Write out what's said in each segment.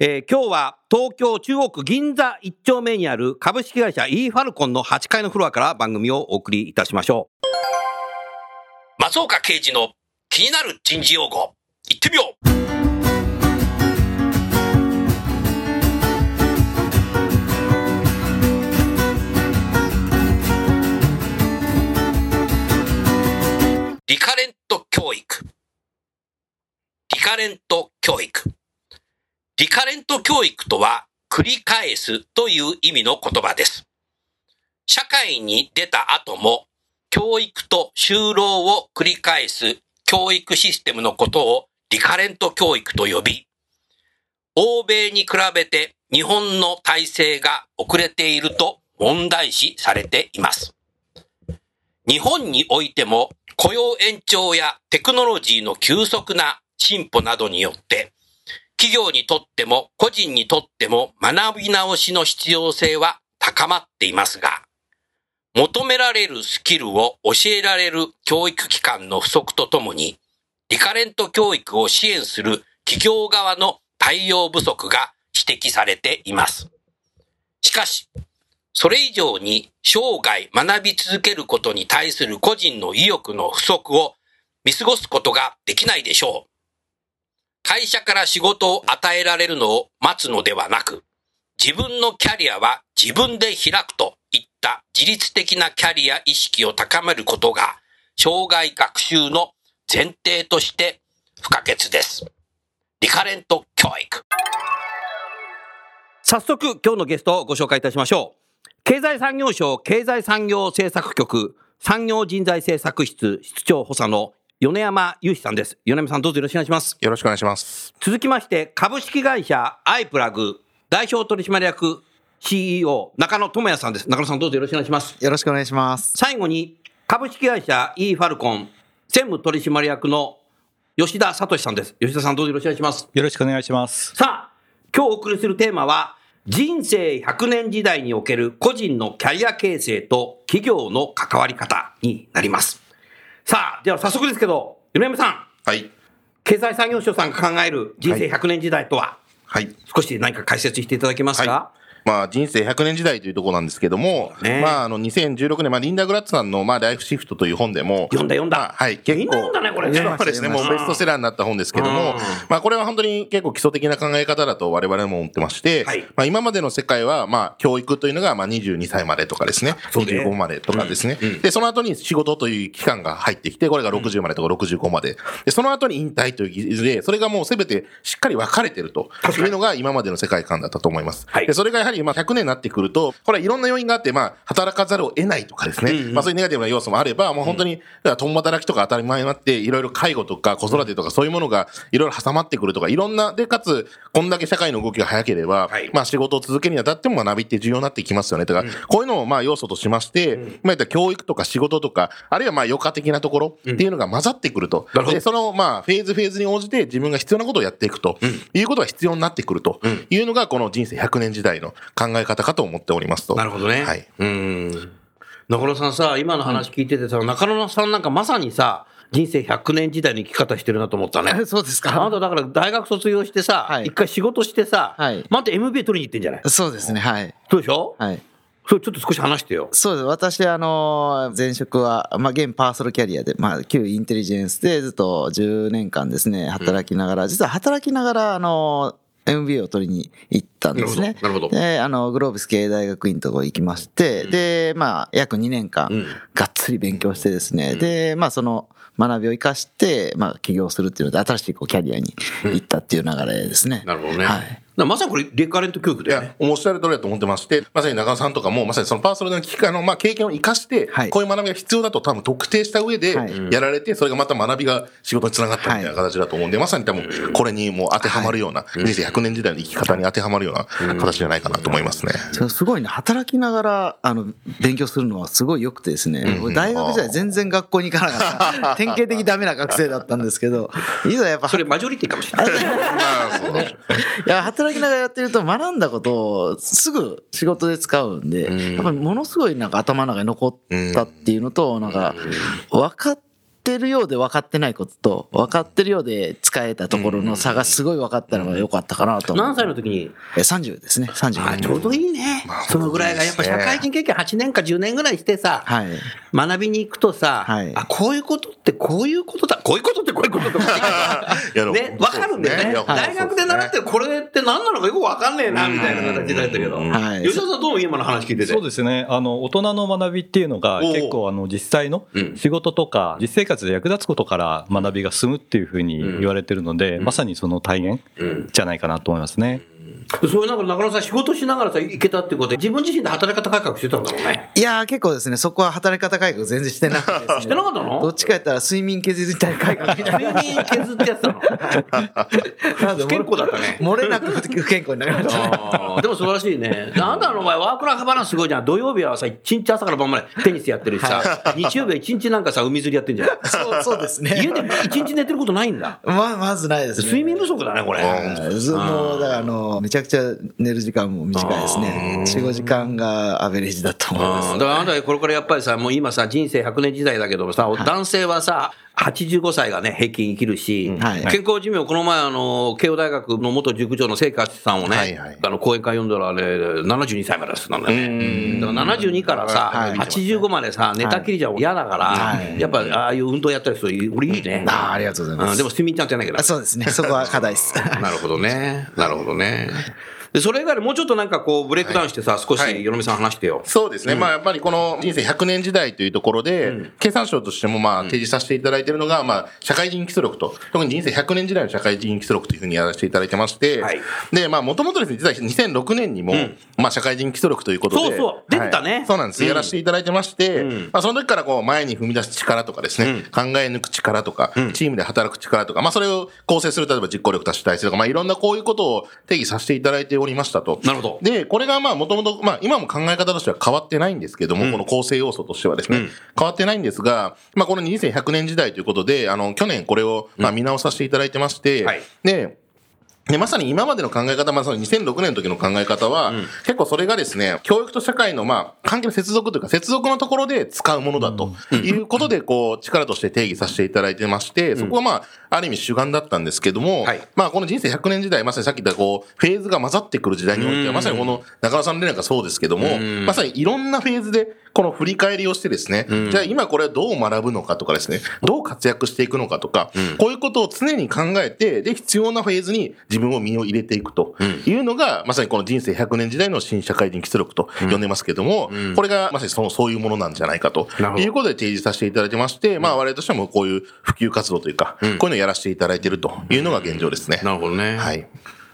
えー今日は東京中央区銀座1丁目にある株式会社 e ファルコンの8階のフロアから番組をお送りいたしましょう。松岡刑事の気になる人事用語、いってみようリカレント教育。リカレント教育。リカレント教育とは、繰り返すという意味の言葉です。社会に出た後も、教育と就労を繰り返す教育システムのことをリカレント教育と呼び、欧米に比べて日本の体制が遅れていると問題視されています。日本においても雇用延長やテクノロジーの急速な進歩などによって、企業にとっても個人にとっても学び直しの必要性は高まっていますが、求められるスキルを教えられる教育機関の不足とともに、リカレント教育を支援する企業側の対応不足が指摘されています。しかし、それ以上に生涯学び続けることに対する個人の意欲の不足を見過ごすことができないでしょう。会社から仕事を与えられるのを待つのではなく、自分のキャリアは自分で開くといった自律的なキャリア意識を高めることが、生涯学習の前提として不可欠です。リカレント教育。早速、今日のゲストをご紹介いたしましょう。経済産業省経済産業政策局産業人材政策室室長補佐の米山雄志さんです。米山さんどうぞよろしくお願いします。よろしくお願いします。続きまして、株式会社アイプラグ代表取締役 CEO 中野智也さんです。中野さんどうぞよろしくお願いします。よろしくお願いします。最後に、株式会社 e ファルコン専務取締役の吉田聡さんです。吉田さんどうぞよろしくお願いします。よろしくお願いします。さあ、今日お送りするテーマは、人生100年時代における個人のキャリア形成と企業の関わり方になります。さあ、では早速ですけど、米山さん、はい。経済産業省さんが考える人生100年時代とは、はい。少し何か解説していただけますか、はまあ、人生100年時代というところなんですけども、ね。まあ、あの、2016年、まあ、リンダ・グラッツさんの、まあ、ライフシフトという本でも、読んだ読んだ。まあはい、結構。ねこれ。ねそうですね、もうベストセラーになった本ですけどもうん、まあ、これは本当に結構基礎的な考え方だと我々も思ってまして、はい。まあ、今までの世界は、まあ、教育というのが、まあ、22歳までとかですね、そうね。25までとかですね、うんうん。で、その後に仕事という期間が入ってきて、これが60までとか65まで。で、その後に引退という技術で、それがもうすべてしっかり分かれてるというのが今までの世界観だったと思います。はい。で、それがやはりまあ100年になってくると、これはいろんな要因があって、まあ、働かざるを得ないとかですね、うんうん。まあそういうネガティブな要素もあれば、もう本当に、だから共働きとか当たり前になって、いろいろ介護とか子育てとかそういうものがいろいろ挟まってくるとか、いろんな、で、かつ、こんだけ社会の動きが早ければ、はい。まあ仕事を続けるにあたっても学びって重要になってきますよね。とか、こういうのをまあ要素としまして、まあ言ったら教育とか仕事とか、あるいはまあ余暇的なところっていうのが混ざってくると。なるほど。で、そのまあフェーズフェーズに応じて自分が必要なことをやっていくということが必要になってくるというのがこの人生100年時代の考え方かと思っておりますと。なるほどね。はい。うん。中野さんさ、今の話聞いててさ、中野さんなんかまさにさ、人生100年時代の生き方してるなと思ったね。そうですあなか。ただから大学卒業してさ、はい一回仕事してさ、はいまた MBA 取りに行ってんじゃない？そうですね。はい。そうでしょ？はい。それちょっと少し話してよ。そうです。私、あの、前職は、まあ、現パーソルキャリアで、まあ、旧インテリジェンスでずっと10年間ですね、働きながら、実は働きながら、あの、MBA を取りに行ったんですね。なるほどで、あの、グローブス経営大学院のところ行きまして、で、まあ、約2年間うん、がっつり勉強してですね、で、まあ、その、学びを生かして、まあ、起業するっていうので、新しいこうキャリアに行ったっていう流れですね。なるほどね。はい。まさにこれ、リカレント教育いだよね。や。、おっしゃる通りだと思ってまして、まさに中野さんとかも、まさにそのパーソナルの機会の、まあ、経験を生かして、はい。こういう学びが必要だと多分特定した上ではい。やられて、それがまた学びが仕事につながったみたいな形だと思うんで、まさに多分これにもう当てはまるような、人生100年時代の生き方に当てはまるような形じゃないかなと思いますね。すごいね、働きながら、あの、勉強するのはすごい良くてですね、俺大学時代全然学校に行かなかった、典型的ダメな学生だったんですけど、いざやっぱ、それマジョリティかもしれない。まあ、そういや、働きながらやってると学んだことをすぐ仕事で使うんで、やっぱりものすごいなんか頭の中に残ったっていうのと、なんか、分かってるようで分かってないことと、分かってるようで使えたところの差がすごい分かったのが良かったかなと。何歳の時に？え ?30 ですね、30あちょうどいいね。そのぐらいが、やっぱ社会人経験8年か10年ぐらいしてさ、はい。学びに行くとさ、はいあ、こういうことってこういうことだ、こういうことってこういうことっていやでもね、わかるんだよね。大学で習ってるこれって何なのかよくわかんねえな、みたいな形だったけど。はい吉田さんどうも今の話聞いてて？そうですね。あの、大人の学びっていうのが結構あの、実際のうん仕事とか、実生活で役立つことから学びが進むっていうふうに言われてるので、まさにその体現うんじゃないかなと思いますね。そういうなんか中野さん仕事しながらさ、行けたってことで、自分自身で働き方改革してたんだろうね。いやー結構ですね、そこは働き方改革全然してなくてですね。してなかったの？どっちかやったら睡眠削りたい改革みたいな。睡眠削ってやってたの。不健康だったね。漏れなく不健康になりましたでも素晴らしいね。あんたの場合、ワークライフバランスすごいじゃん。土曜日はさ、一日朝から晩までテニスやってるしさ、日曜日は一日なんかさ、海釣りやってんじゃん。そうそうですね。家で一日寝てることないんだ。まあ、まずないですね。睡眠不足だね、これ。もう、だから、あの、めちゃくちゃ寝る時間も短いですね。4、5時間がアベレージだと思います。うんだからあなたこれからやっぱりさ、もう今さ、人生100年時代だけどもさ、男性はさ、85歳がね、平均生きるし、はい健康寿命、この前、あの、慶応大学の元塾長の聖勝さんをね、はいはいあの、講演会読んだらね、72歳までですなんだよね。だから72からさ、はい85までさ、寝たきりじゃ嫌だから、はいやっぱ、ああいう運動やったりする人、俺いいね。あーありがとうございますんでも睡眠ちゃんとやんなきゃいけないあそうですね。そこは課題です。なるほどね。なるほどね。で、それ以外でもうちょっとなんかこう、ブレイクダウンしてさ、少し、はい。よろみさん話してよ。そうですね。まあやっぱりこの人生100年時代というところで、経産省としてもまあ提示させていただいているのが、まあ社会人基礎力と、特に人生100年時代の社会人基礎力というふうにやらせていただいてまして、はい。で、まあもともとですね、実は2006年にも、まあ社会人基礎力ということで、そうそう。出てたね。はい。そうなんです。うん。やらせていただいてまして、まあその時からこう前に踏み出す力とかですね、考え抜く力とか、チームで働く力とか、まあそれを構成する、例えば実行力、多種体制とか、まあいろんなこういうことを定義させていただいておりましたと。なるほど。で、これがまあもともと、まあ今も考え方としては変わってないんですけども、この構成要素としてはですね、変わってないんですが、まあこの2100年時代ということで、あの、去年これをまあ見直させていただいてまして、はい。で、で、まさに今までの考え方、まあ、その2006年の時の考え方は、結構それがですね、教育と社会の、まあ、関係の接続というか、接続のところで使うものだということで、こう、力として定義させていただいてまして、そこはまあ、ある意味主眼だったんですけども、はい。まあ、この人生100年時代、まさにさっき言った、こう、フェーズが混ざってくる時代においては、まさにこの中野さんの例なんかそうですけども、まさにいろんなフェーズで、この振り返りをしてですね、じゃあ今これはどう学ぶのかとかですね、どう活躍していくのかとか、こういうことを常に考えて、で、必要なフェーズに自分を身を入れていくというのが、まさにこの人生100年時代の新社会人基礎力と呼んでますけども、これがまさにその、そういうものなんじゃないかということで提示させていただいてまして、まあ我々としてもこういう普及活動というか、こういうのをやらせていただいているというのが現状ですね。なるほどね。はい。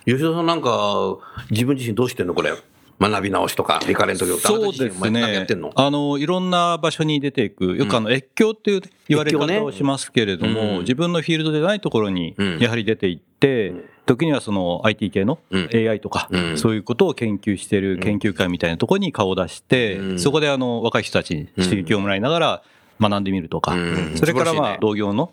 吉田さんなんか、自分自身どうしてんのこれ？学び直しとか、リカレント教育そうですね。あの、いろんな場所に出ていく、よくあの、越境っていう言われ方をしますけれども、うん。自分のフィールドでないところにうん、やはり出ていって、時にはその IT 系のうん。AI とかうん、そういうことを研究している研究会みたいなところに顔を出してう、ん。そこであの、若い人たちに刺激をもらいながら、学んでみるとか。うん、それからまあ、同業の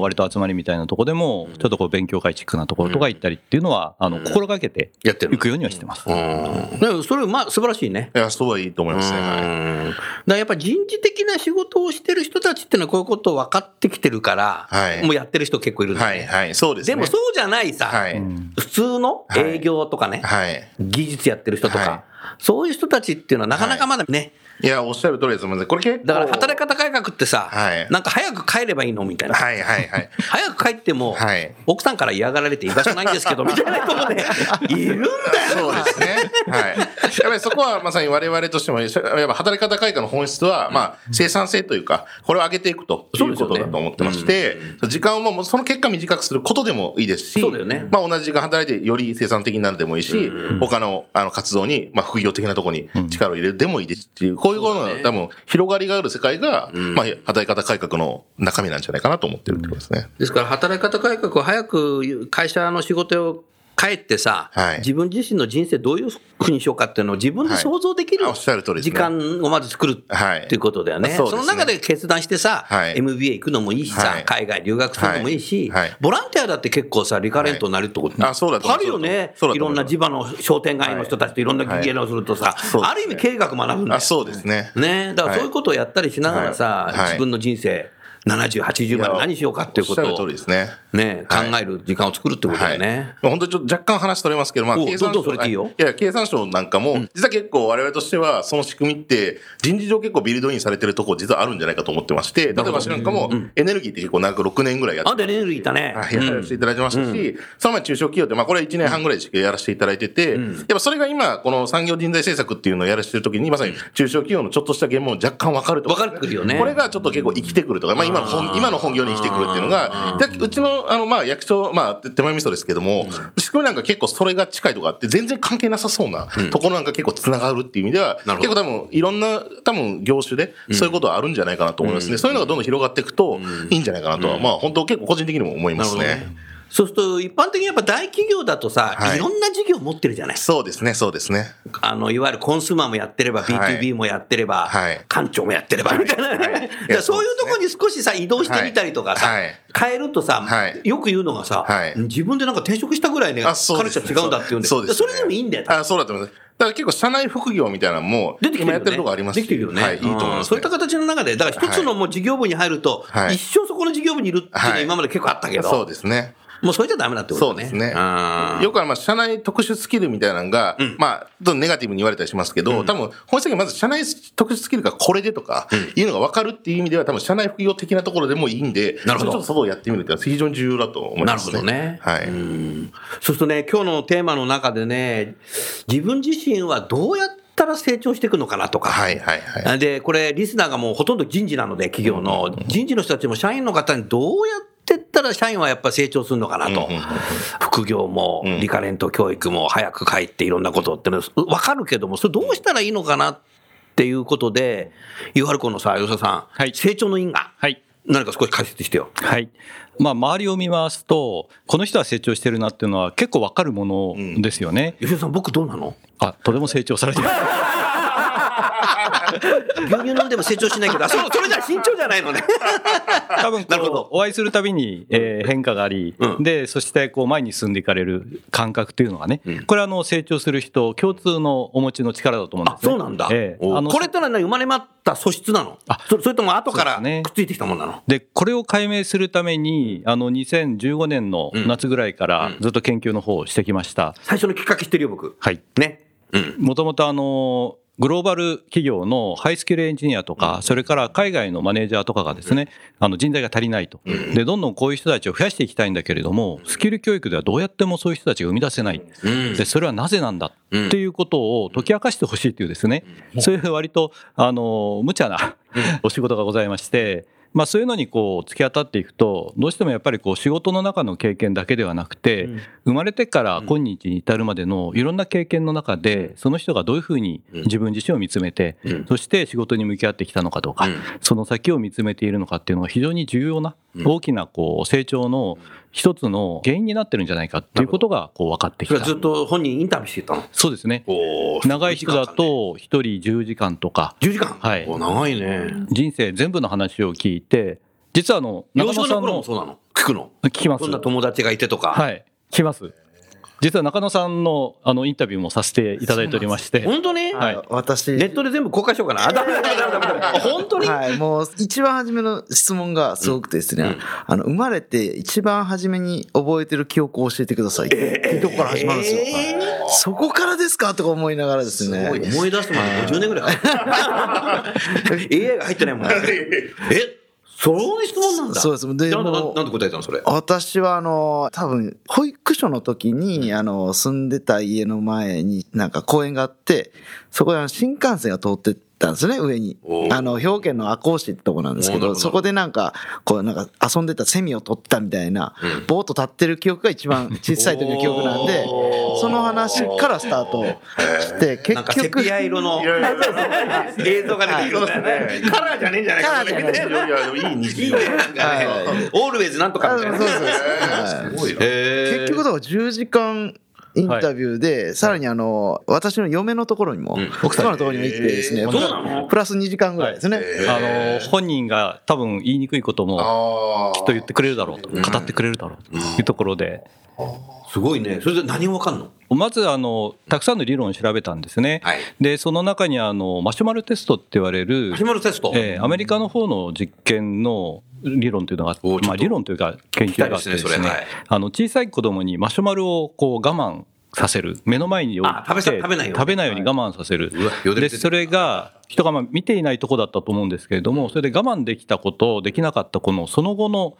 割と集まりみたいなところでも、ちょっとこう勉強会チックなところとか行ったりっていうのは、あの、心がけてやってくようにはしてます。うん。でもそれ、まあ、素晴らしいね。いや、そうはいいと思いますね。だからやっぱり人事的な仕事をしてる人たちっていうのはこういうことを分かってきてるから、はい。もうやってる人結構いるんだよねはい、はい、そうですね。でもそうじゃないさ、はい。普通の営業とかね、はい。技術やってる人とか、はいそういう人たちっていうのはなかなかまだね、いや、おっしゃる通りです。ごめんなさい。これ結構。だから働き方改高くってさ、はいなんか早く帰ればいいのみたいな。はいはいはい。早く帰っても、はい奥さんから嫌がられて居場所ないんですけど、みたいな人もね、いるんだよ。そうですね。はい。やっぱりそこはまさに我々としても、やっぱ働き方改革の本質は、まあ、生産性というか、これを上げていくということだと思ってまして、時間をもうその結果短くすることでもいいですし、そうだよねまあ同じ時間働いてより生産的になるでもいいし、他のあの活動に、まあ副業的なところに力を入れるでもいいですし、こういうことの多分広がりがある世界が、まあ働き方改革の中身なんじゃないかなと思ってるってことですね。ですから、働き方改革を早く会社の仕事を帰ってさ、はい。自分自身の人生どういうふうにしようかっていうのを自分で想像できる時ね。間をまず作るはい。っていうことだよね。そうですね。その中で決断してさ、はい。MBA 行くのもいいしさ、はい。海外留学するのもいいし、はい。はい。ボランティアだって結構さ、リカレントになるってこと、はい。あそうだと思う。あるよね。いろんな地場の商店街の人たちとい。ろんな議論をするとさ、ある意味経営学学ぶんだよ。あ、そうですね。ね。だからそういうことをやったりしながらさ、はい。はい。自分の人生、70、80まで何しようかっていうことをね。ね、考はい。える時間を作るってことだよね。はい、本当にちょっと若干話取れますけど、まあ、お経産省いいよ。い。や、経産省なんかも、実は結構我々としては、その仕組みって、人事上結構ビルドインされてるところ実はあるんじゃないかと思ってまして、例えば私なんかも、エネルギーって結構長く6年ぐらいやってあエネルギーいたね。はい、やらせていただいてましたし、その前中小企業って、まあこれ1年半ぐらいしかやらせていただいてて、やっぱそれが今、この産業人材政策っていうのをやらせてるときに、まさに中小企業のちょっとした現場も若干分かるとか、分かってくるよね。これがちょっと結構生きてくるとか、まあ今の本、今の本業に生きてくるっていうのが、でうちの、あの、まあ役所、まあ手前味噌ですけども、仕組みなんか結構それが近いとかあって、全然関係なさそうなところなんか結構繋がるっていう意味では、結構多分いろんな、多分業種でそういうことはあるんじゃないかなと思いますね。そういうのがどんどん広がっていくといいんじゃないかなとは、まあ本当結構個人的にも思いますね。そうすると、一般的にやっぱ大企業だとさ、はい。いろんな事業持ってるじゃない。そうですね、そうですね。あの、いわゆるコンスーマーもやってれば、はい。B2B もやってれば、はい。官庁もやってれば、みたいな。はい。だからそういうところに少しさ、移動してみたりとかさはい、変えるとさはい、よく言うのがさはい、自分でなんか転職したぐらいね、カあ、そうルチです。ャー違うんだって言うんで、そうです、それでもいいんだよ。あ、そうだと思います。だから結構社内副業みたいなのも、出てきてるよね。今やってるとこありますできてるよね。はい、いいと思います、ね。うん。そういった形の中で、だから一つのもう事業部に入ると、はい。一生そこの事業部にいるっていうのははい。今まで結構あったけど、そうですね。もうそれじゃダメだってことだね。そうですねうん。よくあのまあ社内特殊スキルみたいなのが、まあ、ちょっとネガティブに言われたりしますけど、多分、本質的にまず社内特殊スキルがこれでとか、いうのが分かるっていう意味では、多分社内副業的なところでもいいんで、なるほどちょっとそこをやってみるっていうのは非常に重要だと思いなるますほどね。はい。うんそうするとね、今日のテーマの中でね、自分自身はどうやったら成長していくのかなとか。はいはいはい。で、これ、リスナーがもうほとんど人事なので、企業の。人事の人たちも社員の方にどうやってったら社員はやっぱ成長するのかなと。副業も、リカレント教育も早く帰っていろんなことってのわかるけども、それどうしたらいいのかなっていうことで、ゆはるこのさ、吉田さん、はい成長の因果。はい。何か少し解説してよ。はい。まあ、周りを見ますと、この人は成長してるなっていうのは結構わかるものですよね。吉田さん、僕どうなの？あ、とても成長されてる。牛乳飲んでも成長しないけど、あそ それじゃ慎重じゃないのね。多分なるほどお会いするたびに、えー変化があり、うんでそしてこう前に進んでいかれる感覚というのがね、これはあの成長する人共通のお持ちの力だと思うんあで、すね。そうなんだ。ええあのこれってのは何生まれまった素質なの？あそそれとも後からくっついてきたもんなの？でこれを解明するためにあの2015年の夏ぐらいからずっと研究の方をしてきました。最初のきっかけ知ってるよ、僕。はいね。うん。もともとあのグローバル企業のハイスキルエンジニアとか、それから海外のマネージャーとかがですね、あの人材が足りないと。で、どんどんこういう人たちを増やしていきたいんだけれども、スキル教育ではどうやってもそういう人たちが生み出せない。で、それはなぜなんだ？っていうことを解き明かしてほしいというですね、そういう割と、あの、無茶な お仕事がございまして、まあそういうのにこう突き当たっていくと、どうしてもやっぱりこう仕事の中の経験だけではなくて、生まれてから今日に至るまでのいろんな経験の中で、その人がどういうふうに自分自身を見つめて、そして仕事に向き合ってきたのかとか、その先を見つめているのかっていうのが非常に重要な大きなこう成長の一つの原因になってるんじゃないかっていうことがこう分かってきた。ずっと本人インタビューしてたの？そうですね。お長い人だと一人10時間とか、10時間？はいお長いね。人生全部の話を聞いて、実はあの、幼少の中野さんの、そうなの？聞くの？聞きますどん。な友達がいてとか。はい。聞きます。実は中野さんのあのインタビューもさせていただいておりまして、本当に？はい。私、ネットで全部公開しようかな。あ、ダメだ。ダメだ。ダメだ。ダメだ。あ本当に？はい、もう一番初めの質問がすごくてですね、あの生まれて一番初めに覚えてる記憶を教えてください。っていうとこから始まるんですよ。そこからですか？とか思いながらですね。思い出すまで50年ぐらい。かかる AI が入ってないもん。ね。え？そういう質問なんだ。そうですでなんでもうなんで答えたのそれ？私はあの多分保育所の時にあの住んでた家の前になんか公園があってそこで新幹線が通ってたんですね上に。あの兵庫県の赤穂市ってとこなんですけどど。そこでなんかこうなんか遊んでたセミを取ったみたいなぼーっと立ってる記憶が一番 小さい時の記憶なんでその話からスタートしてなんか結局セピア色の映像が出てくるんだよね。カラーじゃねえんじゃないかカラーじゃないいやいいい日常。オールウェイズなんとかみたいな。あそうそうそう。はいすごいな。へー結局だから10時間インタビューで、さらにあの、私の嫁のところにも、奥様のところにも行ってですね、プラス2時間ぐらいですね。あの本人が多分言いにくいこともあきっと言ってくれるだろうと語ってくれるだろうというところで。すごいね。それで何がわかんの？まずあのたくさんの理論を調べたんですね。はい。でその中にあのマシュマロテストって言われるマシュマロテスト。えーアメリカの方の実験の理論というのが、まあ、理論というか研究があってですねねそれはい。あの小さい子供にマシュマロをこう我慢させる目の前に置いて食べないように。食べないように我慢させる。うわよだれ出てるでそれが人がまあ見ていないとこだったと思うんですけれどもそれで我慢できたことできなかった子のその後の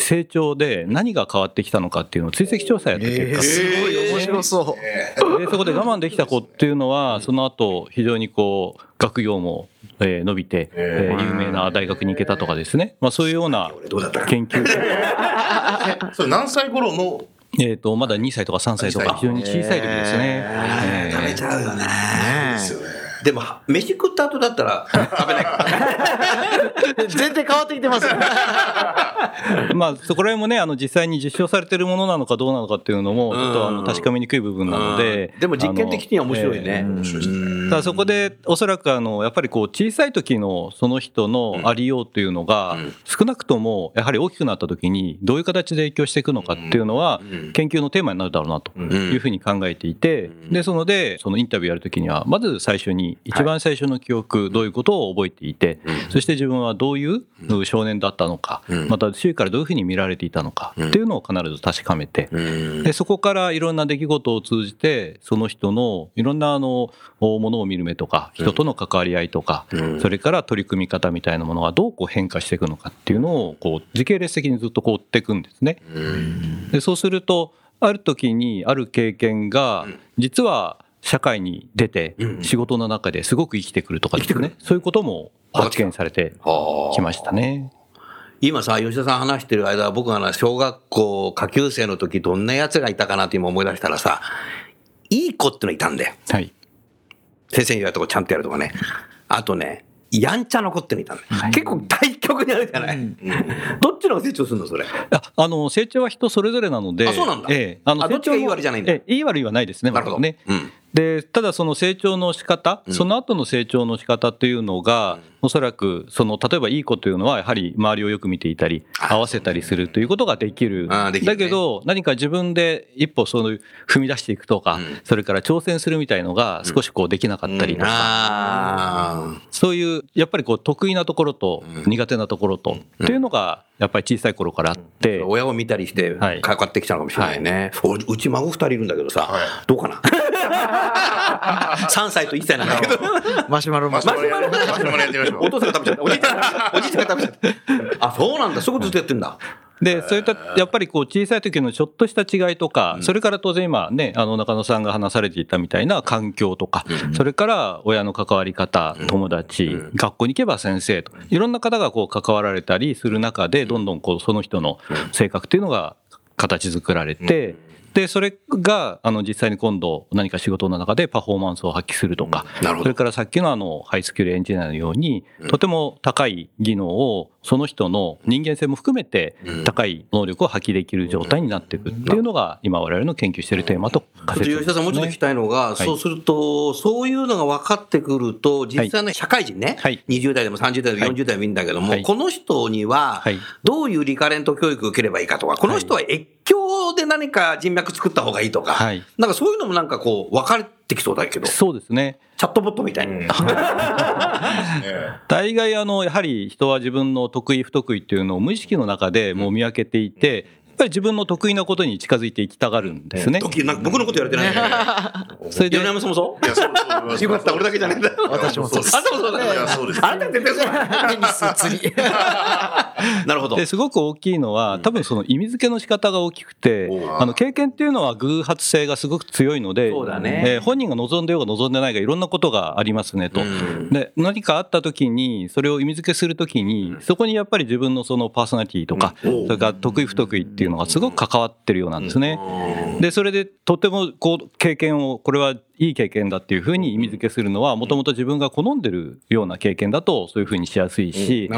成長で何が変わってきたのかっていうのを追跡調査やった結果、すごい面白そう。でそこで我慢できた子っていうのはその後非常にこう学業も、えー伸びて、えー有名な大学に行けたとかですね、まあ、そういうような研究。あ。それ何歳頃？の、えーとまだ2歳とか3歳とか。非常に小さい時ですね。えー。食べちゃうよね。ねでも、飯食った後だったら食べない。から。え全然変わってきてます。まあそこら辺もねあの実際に実証されてるものなのかどうなのかっていうのもちょっとあの確かめにくい部分なのででも実験的には面白いね。面白いね。ただそこでおそらくあのやっぱりこう小さい時のその人のありようというのが少なくともやはり大きくなった時にどういう形で影響していくのかっていうのは研究のテーマになるだろうなというふうに考えていてでそのでそのインタビューやる時にはまず最初に一番最初の記憶どういうことを覚えていてそして自分はどういう少年だったのかまた周囲からどういうふうに見られていたのかっていうのを必ず確かめてでそこからいろんな出来事を通じてその人のいろんなあのものを見る目とか人との関わり合いとかそれから取り組み方みたいなものがどうこう変化していくのかっていうのをこう時系列的にずっとこう追っていくんですね。でそうするとある時にある経験が実は社会に出て仕事の中ですごく生きてくるとかですねそういうことも発見されてきましたね。今さ、吉田さん話してる間、僕がな小学校下級生の時どんな奴がいたかなって今思い出したらさ、いい子ってのいたんだよ。はい先生に言われたとこちゃんとやるとかね。あとね、やんちゃな子ってのいたんだよ。結構対極にあるじゃない？どっちの成長するのそれ？ああの成長は人それぞれなので、あそうなんだええ、あのあどっちがいい悪いじゃないんだええいい悪いはないですね、なるほどね。うんでただその成長の仕方、その後の成長の仕方というのが、おそらくその例えばいい子というのはやはり周りをよく見ていたり合わせたりするということができる。ね。だけど何か自分で一歩その踏み出していくとか、それから挑戦するみたいのが少しこうできなかったりとか、あそういうやっぱりこう得意なところと苦手なところと、っていうのがやっぱり小さい頃からあって、あ。親を見たりして、はい。かかってきたのかもしれないね。俺うち孫二人いるんだけどさ、どうかな？?3 歳と1歳なんだけど。マシュマロマシュマロやマシュマロやってみましょう。お父さんが食べちゃった。おじいちゃんが、おじいちゃんが食べちゃった。あ、そうなんだ。そういうことずっとやってんだ。でそういったやっぱりこう小さい時のちょっとした違いとか、それから当然今ねあの中野さんが話されていたみたいな環境とか、それから親の関わり方友達、学校に行けば先生といろんな方がこう関わられたりする中でどんどんこうその人の性格っていうのが形作られて。でそれがあの実際に今度何か仕事の中でパフォーマンスを発揮するとか、それからさっきのあのハイスキルエンジニアのように、とても高い技能をその人の人間性も含めて高い能力を発揮できる状態になっていくっていうのが今我々の研究しているテーマと仮説吉田さんもうちょっと聞きたいのが、そうすると、そういうのが分かってくると、実際の社会人ね、はい。20代でも30代でも40代でもいいんだけども、はい。この人にははい、どういうリカレント教育を受ければいいかとか、この人は越境で何か人脈作った方がいいとか、はい。なんかそういうのもなんかこう、分かってきそうだけど、チそうですね。ャットボットみたいに。大概あのやはり人は自分の得意不得意っていうのを無意識の中でもう見分けていてぱり自分の得意なことに近づいていきたがるんですね。時なんか僕のこと言われてないね。それで米山さんもそう？いや、そうそうよかった、俺だけじゃないんだ。私もそう。ですあんたもそう。だいやそうです。あなた絶対そう。だ。テニス釣り なるほど。ですごく大きいのは、多分その意味付けの仕方が大きくて、あの経験っていうのは偶発性がすごく強いので、そうだね。えー本人が望んでようが望んでないがいろんなことがありますねと。で何かあった時にそれを意味付けする時にそこにやっぱり自分のそのパーソナリティとか、それから得意不得意っていうのがすごく関わってるようなんですね。でそれでとてもこう経験をこれはいい経験だっていうふうに意味付けするのはもともと自分が好んでるような経験だとそういうふうにしやすいし。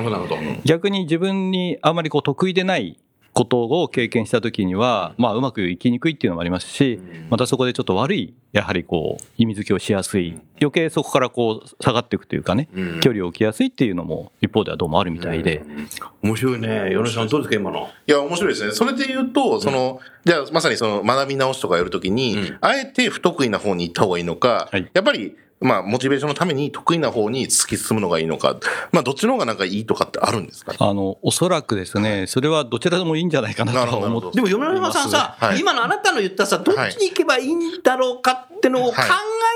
逆に自分にあまりこう得意でないことを経験した時には、まあ、うまくいきにくいっていうのもありますし、またそこでちょっと悪い、やはりこう、意味付けをしやすい、余計そこからこう、下がっていくというかね、距離を置きやすいっていうのも、一方ではどうもあるみたいで、面白いね。米さんどうですか、今の？いや、面白いですね。それで言うと、その、じゃあ、まさにその学び直しとかやるときに、あえて不得意な方に行った方がいいのか、はい。やっぱり、まあ、モチベーションのために得意な方に突き進むのがいいのか、まあ、どっちの方がなんかいいとかってあるんですかあの、おそらくですね、それはどちらでもいいんじゃないかなと思ってでも、米山さんさ、はい今のあなたの言ったさ、どっちに行けばいいんだろうかってのを考はい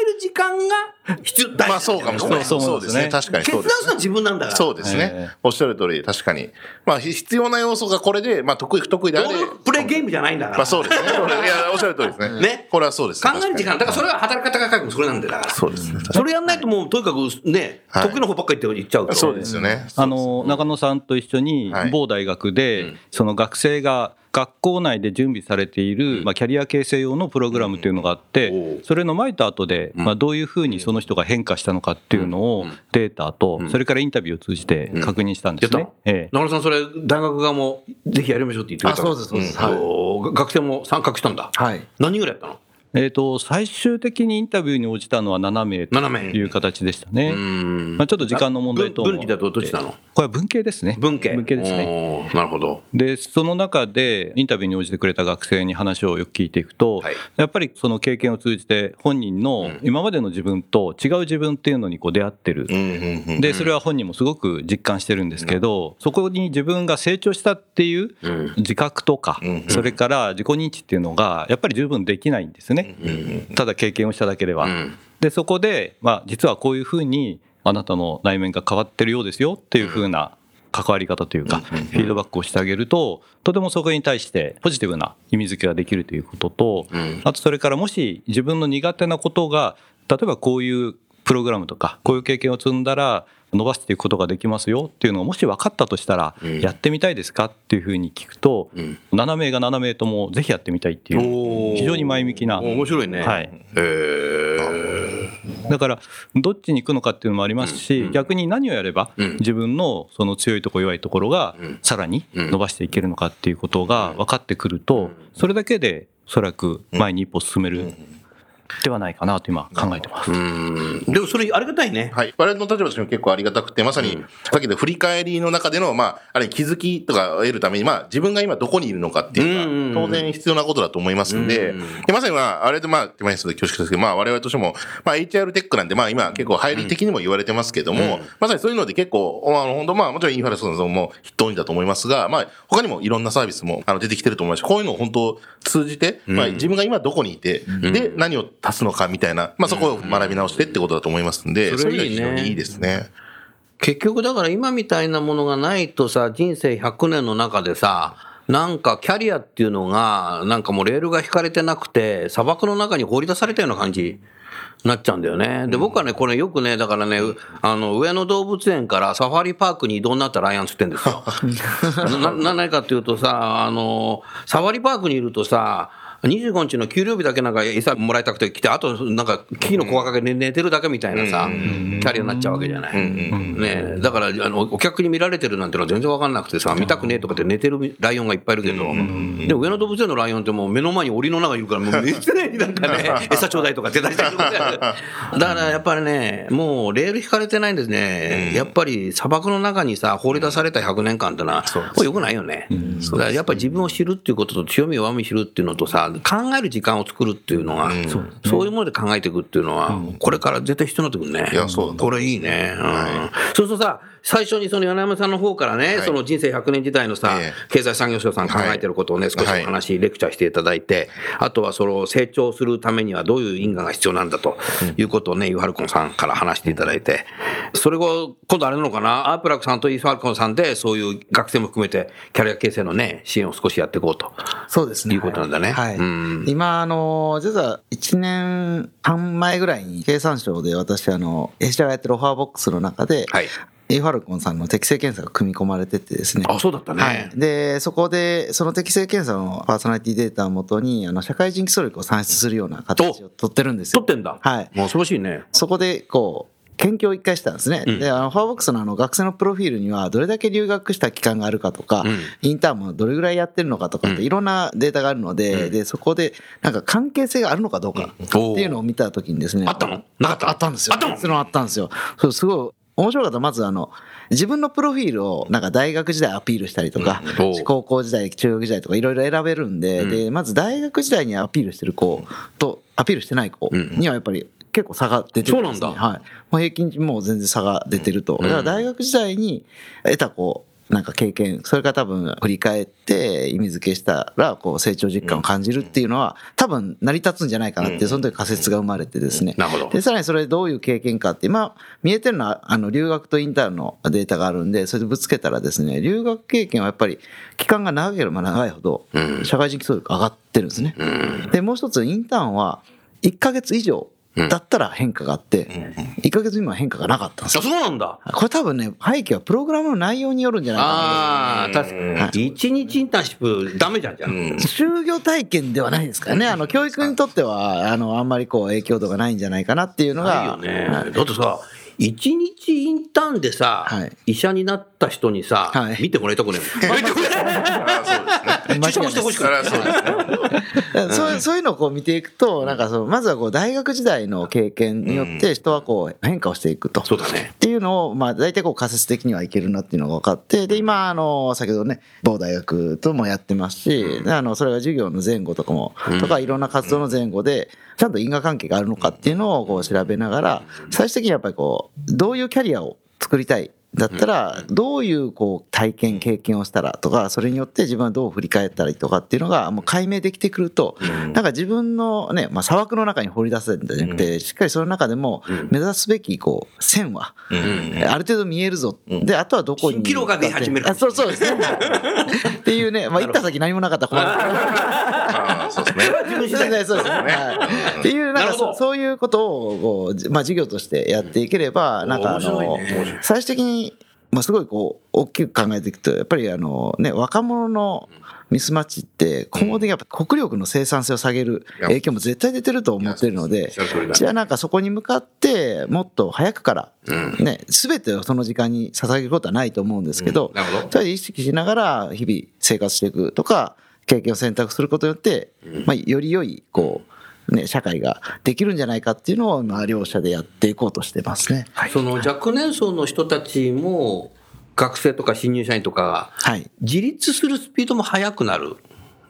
える時間が必要、大事まあ、そうかもしれない。そうそうですね。確かに決。断するのは自分なんだから。そうですね、ええおっしゃる通り、確かに。まあ、ひ必要な要素がこれで、まあ、得意不得意であれプレイゲームじゃないんだから。まあ、そうですね。いや、おっしゃる通りですね。ねこれはそうです。考える時間、確だからそれは働き方が書くもそれなんだよだから。そうですね。それやんないともう、とにかくね、はい。得意な方ばっかり言って言っちゃうと。そうですよね。あの中野さんと一緒にはい。某大学でその学生が学校内で準備されているまあキャリア形成用のプログラムというのがあってそれの前と後でまあどういうふうにその人が変化したのかっていうのをデータとそれからインタビューを通じて確認したんです。ね。ええ。中野さん、それ、大学側もぜひやりましょうって言ってくれたそうですそうです。学生も参画したんだ。はい。何人ぐらいやったの？えー、と最終的にインタビューに応じたのは7名と7名いう形でしたね。んまあ、ちょっと時間の問題とも分分岐だとどっちなの？これは文系ですね。文系。文系ですね。なるほど。でその中でインタビューに応じてくれた学生に話をよく聞いていくと、はいやっぱりその経験を通じて本人の今までの自分と違う自分っていうのにこう出会ってる。でそれは本人もすごく実感してるんですけど、そこに自分が成長したっていう自覚とか、それから自己認知っていうのがやっぱり十分できないんですね、ただ経験をしただけでは。でそこで、まあ、実はこういうふうにあなたの内面が変わってるようですよっていうふうな関わり方というか、フィードバックをしてあげると、とてもそこに対してポジティブな意味付けができるということと、あとそれからもし自分の苦手なことが、例えばこういうプログラムとか、こういう経験を積んだら、伸ばしていくことができますよっていうのがもし分かったとしたら、やってみたいですかっていうふうに聞くと、7名が7名ともぜひやってみたいっていう、非常に前向きな。面白いね。はい。へだからどっちに行くのかっていうのもありますし、逆に何をやれば自分のその強いところ弱いところがさらに伸ばしていけるのかっていうことが分かってくるとそれだけでおそらく前に一歩進めるではないかなと今考えてます。うん。でもそれありがたいね。はい。我々の立場としても結構ありがたくて、まさに、さっきの振り返りの中での、まあ、あれ気づきとかを得るために、まあ、自分が今どこにいるのかっていうのが、当然必要なことだと思いますんで、でまさにまあ、あれでまあ、手前にすると恐縮ですけど、まあ、我々としても、まあ、HR テックなんで、まあ、今結構入り的にも言われてますけども、まさにそういうので結構、あの、本当まあ、もちろんインファレスのも筆頭にだと思いますが、まあ、他にもいろんなサービスもあの出てきてると思いますし、こういうのを本当通じて、まあ、自分が今どこにいて、で、何を足すのかみたいな、まあ、そこを学び直してってことだと思いますんで、ういうのは非常にいいですね。結局だから今みたいなものがないとさ、人生100年の中でさ、なんかキャリアっていうのが、なんかもうレールが引かれてなくて、砂漠の中に放り出されたような感じ。なっちゃうんだよね。で、僕はね、これよくね、だからね、うあの、上野動物園からサファリパークに移動になったライアンつってんですよ。な、な、何かっていうとさ、あの、サファリパークにいるとさ、25日の給料日だけなんか餌もらいたくて来て、あとなんか木の小掛けで寝てるだけみたいなさ、キャリアになっちゃうわけじゃない。ねえ。だからあのお客に見られてるなんてのは全然わかんなくてさ、見たくねえとかって寝てるライオンがいっぱいいるけど、でも上野動物園のライオンってもう目の前に檻の中にいるから、もうめっちゃね、なんかね、餌ちょうだいとか手出したりとかねだからやっぱりね、もうレール引かれてないんですね。やっぱり砂漠の中にさ、放り出された100年間ってのは、これよくないよね。だからやっぱり自分を知るっていうことと強み弱み知るっていうのとさ、か、考える時間を作るっていうのが、そう。いうもので考えていくっていうのは、これから絶対必要になってくるね。いやそうだ。とこれいいね。うん。そうするとさ、最初にその柳山さんの方からね、はいその人生100年時代のさ、ええ経済産業省さん考えてることをね、少しお話、レクチャーしていただいて、あとはその成長するためにはどういう因果が必要なんだということをね、ユーハルコンさんから話していただいて、それを今度あれなのかな、アープラクさんとユーハルコンさんで、そういう学生も含めて、キャリア形成のね、支援を少しやっていこうと。そうですね。いうことなんだねはい。うん今、あの、実は1年半前ぐらいに経産省で私、あの、弊社がやってるオファーボックスの中で、はい。エファルコンさんの適正検査が組み込まれててですね。あ、そうだったね。はい。で、そこで、その適正検査のパーソナリティデータをもとに、あの、社会人基礎力を算出するような形を取ってるんですよ。取ってんだ。はい。もう素晴らしいね。そこで、こう、研究を一回したんですね。うんで、あの、ファーボックスのあの、学生のプロフィールには、どれだけ留学した期間があるかとか、うんインターンもどれぐらいやってるのかとかって、うんいろんなデータがあるので、で、そこで、なんか関係性があるのかどうかっていうのを見たときにですね。あったの？なかった？あったんですよ。あったのあったんですよ。そう、すごい、面白かった。まずあの、自分のプロフィールをなんか大学時代アピールしたりとか、うん高校時代、中学時代とかいろいろ選べるんで、で、まず大学時代にアピールしてる子と、アピールしてない子にはやっぱり結構差が出てるんですね。そうなんだはい。もう平均値もう全然差が出てると。だから大学時代に得たこう、なんか経験、それから多分振り返って意味付けしたら、こう成長実感を感じるっていうのは、多分成り立つんじゃないかなってその時仮説が生まれてですね。なるほど。で、さらにそれどういう経験かって、今、見えてるのは、あの、留学とインターンのデータがあるんで、それでぶつけたらですね、留学経験はやっぱり、期間が長ければ長いほど、社会人基礎力上がってるんですね。で、もう一つ、インターンは、1ヶ月以上だったら変化があって、1ヶ月未満は変化がなかったんですあ、よ。そうなんだ。これ多分ね、背景はプログラムの内容によるんじゃないかな。ああ、確かに。一日インターンシップダメじゃん、じゃん。就業体験ではないですからね。あの、教育にとっては、あの、あんまりこう、影響度がないんじゃないかなっていうのが。ないよね。だってさ、一日インターンでさ、はい医者になった人にさ、はい見てもらいたくねえもん。見てもらいたくねあそうですね。え。注射もしてほしくない。そうですね。そういうそういうのをこう見ていくと、なんかその、まずはこう大学時代の経験によって人はこう変化をしていくと。そうだねっていうのを、まあ大体こう仮説的にはいけるなっていうのが分かって、で、今、あの、先ほどね、某大学ともやってますし、であの、それが授業の前後とかも、とかいろんな活動の前後で、ちゃんと因果関係があるのかっていうのをこう調べながら、最終的にやっぱりこう、どういうキャリアを作りたいだったら、どういうこう体験、経験をしたらとか、それによって自分はどう振り返ったらいいとかっていうのがもう解明できてくると、なんか自分のね、まあ砂漠の中に掘り出せるんじゃなくて、しっかりその中でも目指すべきこう線は、ある程度見えるぞ。で、あとはどこに。蜃気楼が出始めるあそうそう。ですね。っていうね、まあ行った先何もなかったら困る。そうですね。そうですね。っていう、なんかそそういうことを、こう、まあ授業としてやっていければ、なんかあの最終的に、まあすごいこう、大きく考えていくと、やっぱりあの、ね、若者のミスマッチって、根本的にやっぱ国力の生産性を下げる影響も絶対出てると思ってるのでじゃあなんかそこに向かって、もっと早くから、ね、すべてをその時間に捧げることはないと思うんですけど、なるほど。それで意識しながら日々生活していくとか、経験を選択することによって、まあ、より良い、こう、ね、社会ができるんじゃないかっていうのを、まあ、両者でやっていこうとしてますね。その若年層の人たちも、学生とか新入社員とか、はい。自立するスピードも速くなる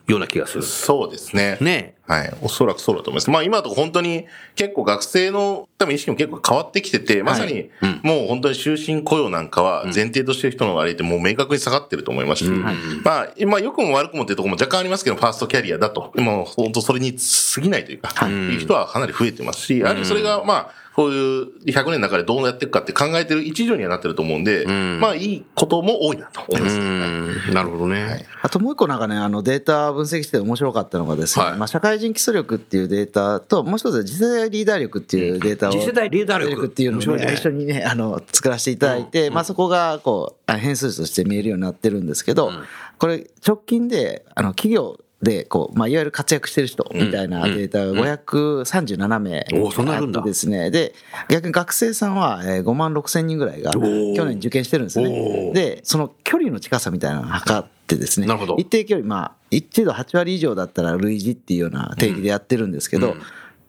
ような気がする。そうですね。ねはい。おそらくそうだと思います。まあ今のと本当に結構学生の多分意識も結構変わってきてて、まさにうんもう本当に終身雇用なんかは前提としてる人の割合ってもう明確に下がってると思いますし、まあ、まあ良くも悪くもっていうところも若干ありますけど、ファーストキャリアだと、もう本当それに過ぎないというか、いう人はかなり増えてますし、あるいはそれがまあ、こういう100年の中でどうやっていくかって考えてる一助にはなってると思うんで、まあいいことも多いなと思います。うん。なるほどね。あともう一個なんかね、あのデータ分析して面白かったのがですね、はいまあ社会人基礎力っていうデータと、もう一つは次世代リーダー力っていうデータを。次世代リーダー力っていうのを、一緒にね、あの、作らせていただいて、まあそこが、こう、あ変数として見えるようになってるんですけど、これ直近で、あの、企業、で、こう、まあ、いわゆる活躍してる人みたいなデータが537名あってですね。で、逆に学生さんはえー5万6千人ぐらいが去年受験してるんですね。で、その距離の近さみたいなのを測ってですね。なるほど。一定距離、まあ、一度8割以上だったら類似っていうような定義でやってるんですけど、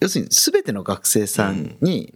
要するに全ての学生さんに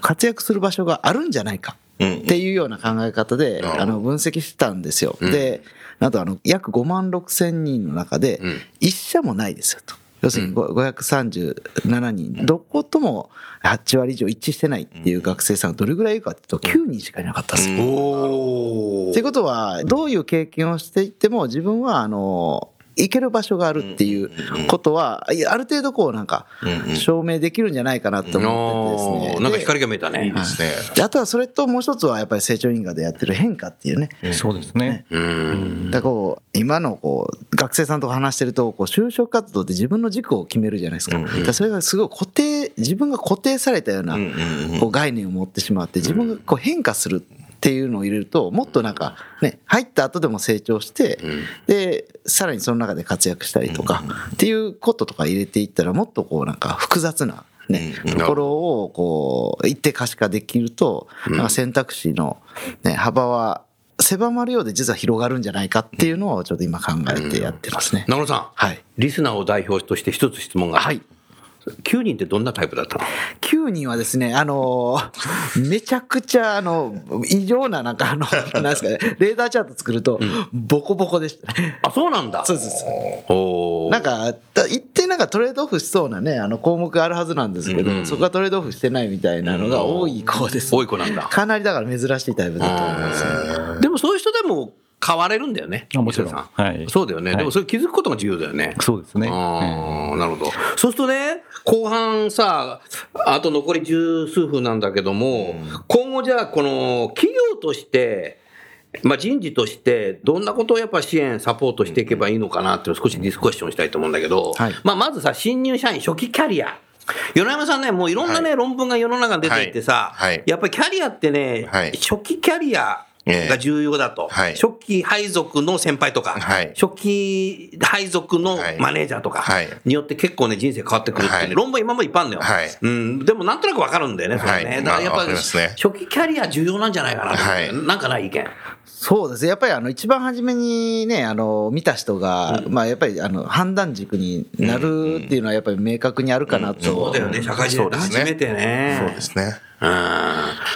活躍する場所があるんじゃないかっていうような考え方で、あの、分析したんですよ。で、あとあの、約5万6千人の中で、一社もないですよと。要するにご537人、どことも8割以上一致してないっていう学生さんがどれぐらいいるかっていうと、9人しかいなかったんですよ。おっていうことは、どういう経験をしていっても、自分は、あの、行ける場所があるっていうことは、ある程度こうなんか、証明できるんじゃないかなと思っててですね。なんかで光が見えたね。ですね。であとはそれともう一つはやっぱり成長因果でやってる変化っていうね。そうですね。うん。だからこう今のこう学生さんと話してるとこう就職活動って自分の軸を決めるじゃないですか。だからそれがすごい固定自分が固定されたようなこう概念を持ってしまって自分がこう変化するっていうのを入れるともっとなんかね入った後でも成長してでさらにその中で活躍したりとかっていうこととか入れていったらもっとこうなんか複雑なね、ところをこう一定可視化できると、なんか選択肢の、ね、幅は狭まるようで実は広がるんじゃないかっていうのをちょっと今考えてやってますね。中野さん、はい。リスナーを代表として一つ質問が。はい。9人ってどんなタイプだったの？9人はですね、あのー めちゃくちゃ、あの、異常な、なんかあの、なんですかね、レーダーチャート作ると、ボコボコでしたね。あ、そうなんだ。そうです。おーなんか、だ一定なんかトレードオフしそうなね、あの項目があるはずなんですけど、そこはトレードオフしてないみたいなのが多い子です。多い子なんだ。かなりだから珍しいタイプだと思いますね。でもそういう人でも変われるんだよね。あもちろんはいそうだよね。はいでもそれ気づくことが重要だよね。そうですね。ああ、なるほど。そうするとね、後半さ、あと残り十数分なんだけども、今後じゃあ、この企業として、まあ、人事として、どんなことをやっぱ支援、サポートしていけばいいのかなっていうのを少しディスカッションしたいと思うんだけど、はいまあ、まずさ、新入社員、初期キャリア。米山さんね、もういろんなね、論文が世の中に出ていてさ、はいはいやっぱりキャリアってね、はい初期キャリアが重要だと。はい。初期配属の先輩とか、はい。初期配属のマネージャーとかはい。によって結構ね、人生変わってくるっていうね、はい。論文今もいっぱいあるんだよ。はい。うん、でもなんとなくわかるんだよね、それね。はい。だからやっぱ初期キャリア重要なんじゃないかなとなんかない意見。そうですね。やっぱりあの一番初めにね、あの見た人が、まあやっぱりあの判断軸になるっていうのはやっぱり明確にあるかなと。そうだよね、社会人で初めてね。そうですね。うん。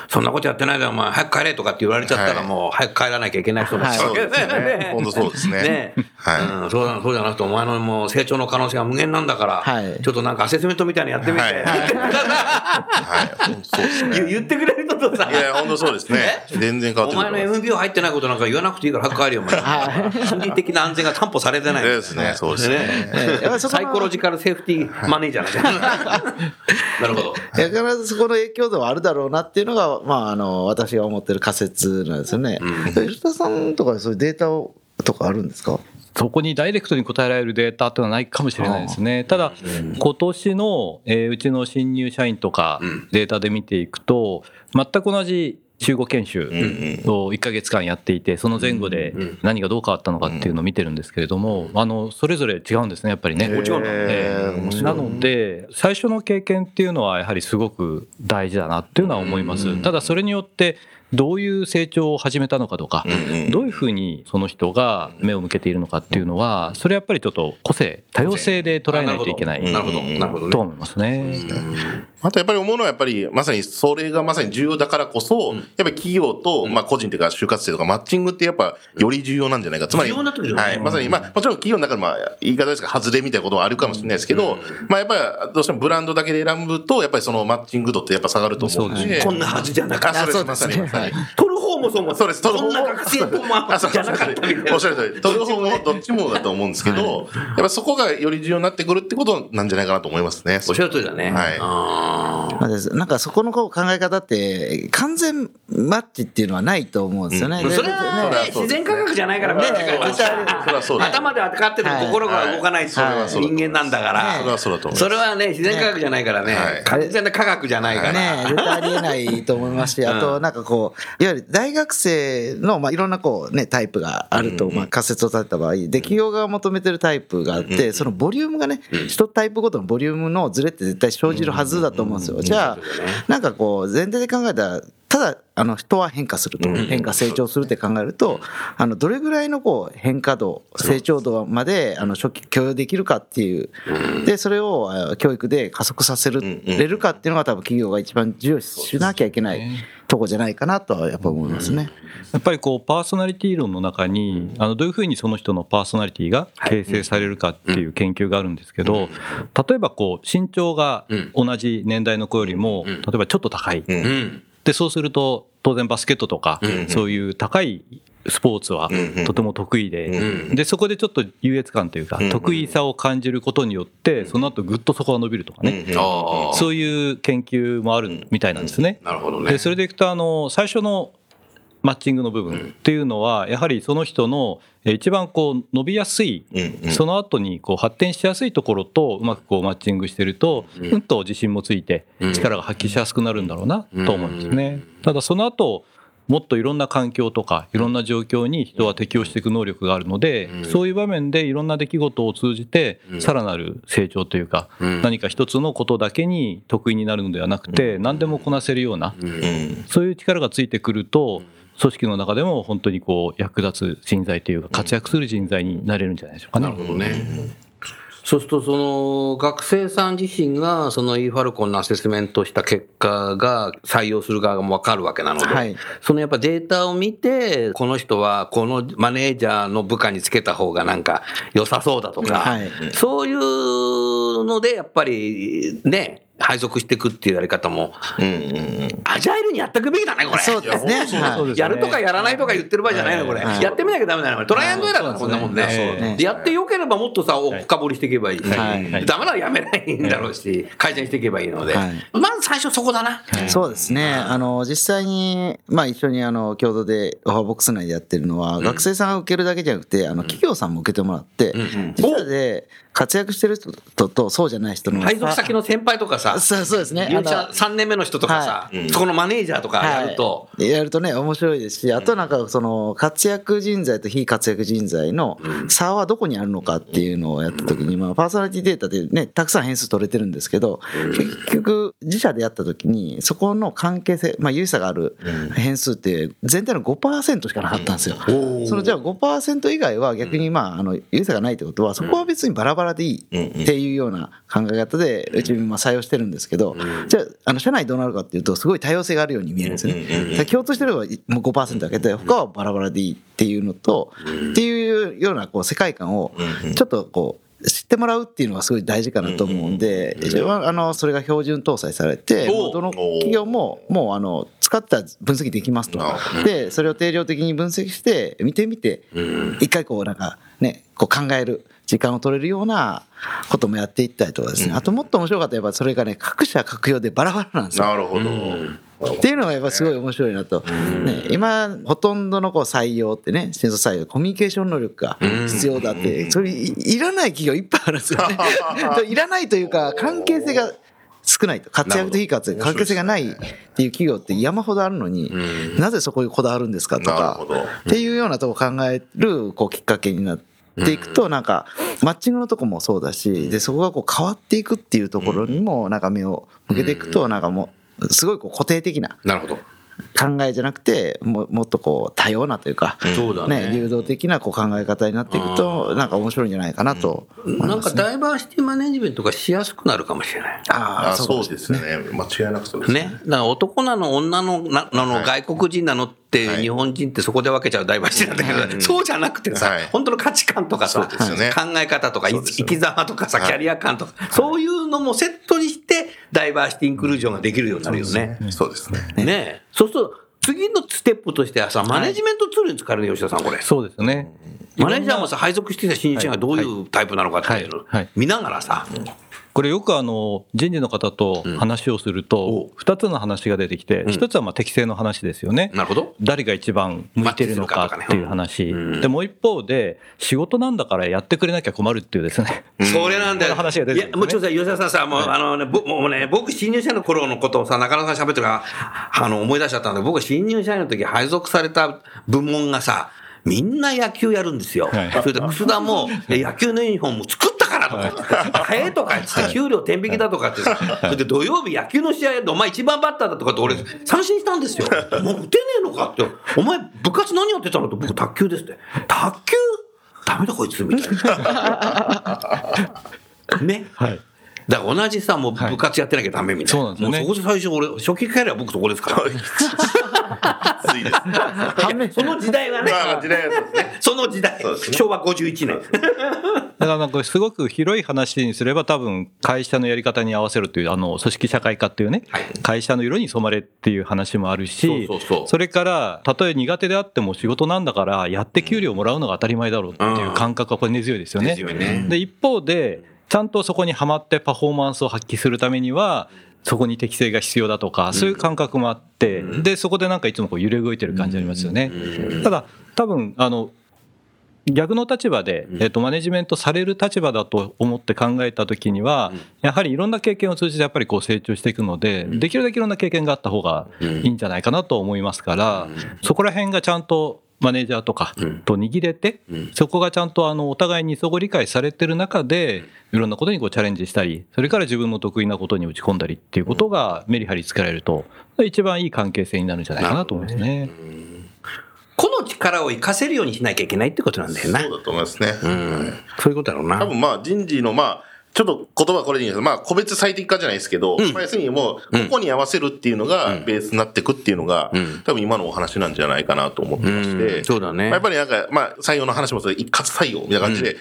そんなことやってないで、お前、早く帰れとかって言われちゃったら、はい。もう早く帰らなきゃいけない人だし、はい。そうですよね。本当そうですね。ね。はい。うん。そうだそうじゃなくて、お前のもう成長の可能性が無限なんだから、はい。ちょっとなんかアセスメントみたいなのやってみて、はい。そうですね。言 言ってくれる人とさ。い、や、本当そうですね。全然変わってお前の MBO 入ってないことなんか言わなくていいから早く帰るよ、お前。心理的な安全が担保されてない。ですねそうですね。サイコロジカルセーフティーマネージャーな るほど。必ずそこの影響度はあるだろうなっていうのが、まあ、あの私が思ってる仮説なんですよね。吉田さんとかそういうデータをとかあるんですか？そこにダイレクトに答えられるデータっていうのはないかもしれないですね。ただ、今年の、えーうちの新入社員とかデータで見ていくと、全く同じ集合研修を1ヶ月間やっていて、その前後で何がどう変わったのかっていうのを見てるんですけれども、あの、それぞれ違うんですね、やっぱりね。もちろんだええなので、最初の経験っていうのはやはりすごく大事だなっていうのは思います。ただそれによって、どういう成長を始めたのかとか、どういうふうにその人が目を向けているのかっていうのは、それやっぱりちょっと個性、多様性で捉えないといけないなるほど、なるほど。ね。と思いますね。あとやっぱり思うのはやっぱりまさにそれがまさに重要だからこそ、やっぱり企業と、まあ個人というか就活生とかマッチングってやっぱより重要なんじゃないか。つまり、重要になってはい。まさに、まあもちろん企業の中でまあ言い方ですが外れみたいなことはあるかもしれないですけど、まあやっぱりどうしてもブランドだけで選ぶと、やっぱりそのマッチング度ってやっぱ下がると思うので。こんなはずじゃなかった。あ、そうです。まさにまさに。取る方もそうもそうです、取るこんな方も。学生ともあそうじゃなかったみたいなおっしゃる通り。取る方もどっちもだと思うんですけど、やっぱそこがより重要になってくるってことなんじゃないかなと思いますね。おっしゃる通りだね。はいなんかそこのこう考え方って完全マッチっていうのはないと思うんですよね。でそれはねね自然科学じゃないから。頭で分かってるはい心が動かないとはい。人間なんだから、それはそうだと思い。それはね、自然科学じゃないからね、はい。完全な科学じゃないから。ね絶対ありえないと思いますし、あとなんかこう、いわゆる大学生の、まあ、いろんなこうね、タイプがあると、まあ、仮説を立てた場合、で、企業が求めてるタイプがあって、そのボリュームがね、一タイプごとのボリュームのズレって絶対生じるはずだと思うんですよ。じゃあ、なんかこう、前提で考えたら、ただ、あの、人は変化すると。変化、成長するって考えると、あの、どれぐらいのこう、変化度、成長度まで、あの、初期許容できるかっていう。で、それをあ教育で加速させるれるかっていうのが多分企業が一番重要視しなきゃいけないとこじゃないかなとはやっぱ思いますね。やっぱりこうパーソナリティ論の中にあのどういうふうにその人のパーソナリティが形成されるかっていう研究があるんですけど例えばこう身長が同じ年代の子よりも例えばちょっと高い。うん。でそうすると当然バスケットとかそういう高いスポーツはとても得意ででそこでちょっと優越感というか得意さを感じることによってその後ぐっとそこが伸びるとかね。そういう研究もあるみたいなんですね。なるほどね。で。それでいくとあの最初のマッチングの部分っていうのはやはりその人のえー一番こう伸びやすいその後にこう発展しやすいところとうまくこうマッチングしてるとうんと自信もついて力が発揮しやすくなるんだろうなと思うんですね。ただその後もっといろんな環境とかいろんな状況に人は適応していく能力があるのでそういう場面でいろんな出来事を通じてさらなる成長というか何か一つのことだけに得意になるのではなくて何でもこなせるようなそういう力がついてくると組織の中でも本当にこう役立つ人材というか活躍する人材になれるんじゃないでしょうかね。なるほどね。そうすると、その、学生さん自身が、その e ファルコンのアセスメントした結果が採用する側がわかるわけなので、はいそのやっぱデータを見て、この人はこのマネージャーの部下につけた方がなんか良さそうだとか、はいそういうので、やっぱりね、配属していくっていうやり方も、アジャイルにやっていくべきだね、これ。そうですね。やるとかやらないとか言ってる場合じゃないの、これ。はい。やってみなきゃダメだね、これ。トライアンドエラーだ、こんなもんね。やってよければもっとさ、お深掘りしていけばいい。し、はい。ダメならやめないんだろうし、改善していけばいいので、はい。まず最初そこだな。そうですね。あの、実際に、まあ一緒にあの、共同でオファーボックス内でやってるのは、学生さんが受けるだけじゃなくて、あの、企業さんも受けてもらって、自社で活躍してる人とそうじゃない人の。配属先の先輩とかさ、そうそうですね。入社あの3年目の人とかさ、そこのマネージャーとかやると、はい、やるとね、面白いですし、あとなんかその活躍人材と非活躍人材の差はどこにあるのかっていうのをやったときに、まあパーソナリティデータでね、たくさん変数取れてるんですけど、結局自社でやったときに、そこの関係性、まあ有差がある変数って全体の5%しかなかったんですよ。そのじゃあ5%以外は逆にまあ、あの、有差がないってことは、そこは別にバラバラでいいっていうような考え方で、うちまあ採用してるんですけど、じゃあ、あの、社内どうなるかっていうと、すごい多様性があるように見えるんですよね。共通してるのはもう5%だけで、他はバラバラでいいっていうのと、っていうようなこう世界観を、ちょっとこう、知ってもらうっていうのがすごい大事かなと思うんで、あの、それが標準搭載されて、どの企業も、もうあの、使ったら分析できますと。で、それを定量的に分析して、見てみて、一回こうなんかね、こう考える時間を取れるようなこともやっていったりとかですね。あともっと面白かったらやっぱそれがね、各社各用でバラバラなんですよ。なるほど。っていうのがやっぱすごい面白いなと。ね、今、ほとんどのこう採用ってね、新卒採用、コミュニケーション能力が必要だって、それいいらない企業いっぱいあるんですよね。いらないというか、関係性が少ないと。活躍と非活躍、関係性がないっていう企業って山ほどあるのに、なぜそこにこだわるんですかとかっていうようなとこ考えるこうきっかけになっていくと、なんか、マッチングのとこもそうだし、で、そこがこう変わっていくっていうところにも、なんか目を向けていくと、なんかもう、すごいこう固定的ななるほど。考えじゃなくてももっとこう多様なというか、そうだね。流動的なこう考え方になっていくとなんか面白いんじゃないかなと思いなんか。ダイバーシティマネジメントがしやすくなるかもしれない。ああそうですね。間違いなくそうですね。だから男なの女のななの外国人なのってはい。日本人ってそこで分けちゃうダイバーシティなん。だけど、そうじゃなくてさ、はい。本当の価値観とかさ、そうですよね。考え方とか生き様とかさ、はい。キャリア感とか、そういうのもセットにしてダイバーシティインクルージョンができるようになるよね。そうですね。ね。えそうすると次のステップとしてはさ、マネジメントツールに使えるね、吉田さん、これ。そうですね。マネージャーもさ、配属してきた新入社員がどういうタイプなのかっていうのをはい。はい。見ながらさ、これよくあの人事の方と話をすると2つの話が出てきて1つはまあ適正の話ですよね。なるほど。誰が一番向いてるのかっていう話。でもう一方で仕事なんだからやってくれなきゃ困るっていうですね。それなんだよ。話が出ていや、もうちょっとさ、吉田さんさ、もう、あのね、ぼもうね、僕、新入社員の頃のことをさ、中野さん喋ってるから、あの、思い出しちゃったんで、僕、新入社員の時配属された部門がさ、みんな野球やるんですよ。はいそれで、楠田も、え野球のユニフォーム作ったからとか言って、早いとか言って、給料天引きだとかってさ、それで土曜日野球の試合やお前一番バッターだとかって俺、三振したんですよ。もう打てねえのかって、お前部活何やってたのって、僕卓球ですって。卓球？ダメだこいつみたいな。ね。はい。だから同じさ、もう部活やってなきゃダメみたいな。そうなんですよねもうそこで最初俺、初期帰りは僕そこですから。ついです。その時代はね、まあ、時代はそうですね。その時代ね昭和51年。だからなんかすごく広い話にすれば多分会社のやり方に合わせるというあの組織社会化っていうね、会社の色に染まれっていう話もあるしそうそうそうれからたとえ苦手であっても仕事なんだからやって給料もらうのが当たり前だろうっていう感覚はこれ根強いですよね。ですよねで一方でちゃんとそこにはまってパフォーマンスを発揮するためにはそこに適性が必要だとか、そういう感覚もあって、で、そこでなんかいつもこう揺れ動いてる感じありますよね。ただ、多分、あの、逆の立場で、えっと、マネジメントされる立場だと思って考えたときには、やはりいろんな経験を通じてやっぱりこう成長していくので、できるだけいろんな経験があった方がいいんじゃないかなと思いますから、そこら辺がちゃんとマネージャーとかと握れて、そこがちゃんとあのお互いに相互理解されてる中で、いろんなことにこうチャレンジしたり、それから自分の得意なことに打ち込んだりっていうことがメリハリつけられると、一番いい関係性になるんじゃないかなと思いますね。この力を活かせるようにしなきゃいけないってことなんだよな。そうだと思いますね。うん。そういうことだろうな。多分まあ人事のまあ、ちょっと言葉はこれでいいんです。けど、まあ個別最適化じゃないですけど、まあ要するにもう、ここに合わせるっていうのがベースになっていくっていうのが、多分今のお話なんじゃないかなと思ってまして、うん。そうだね。まあやっぱりなんか、まあ採用の話もそうで一括採用みたいな感じで、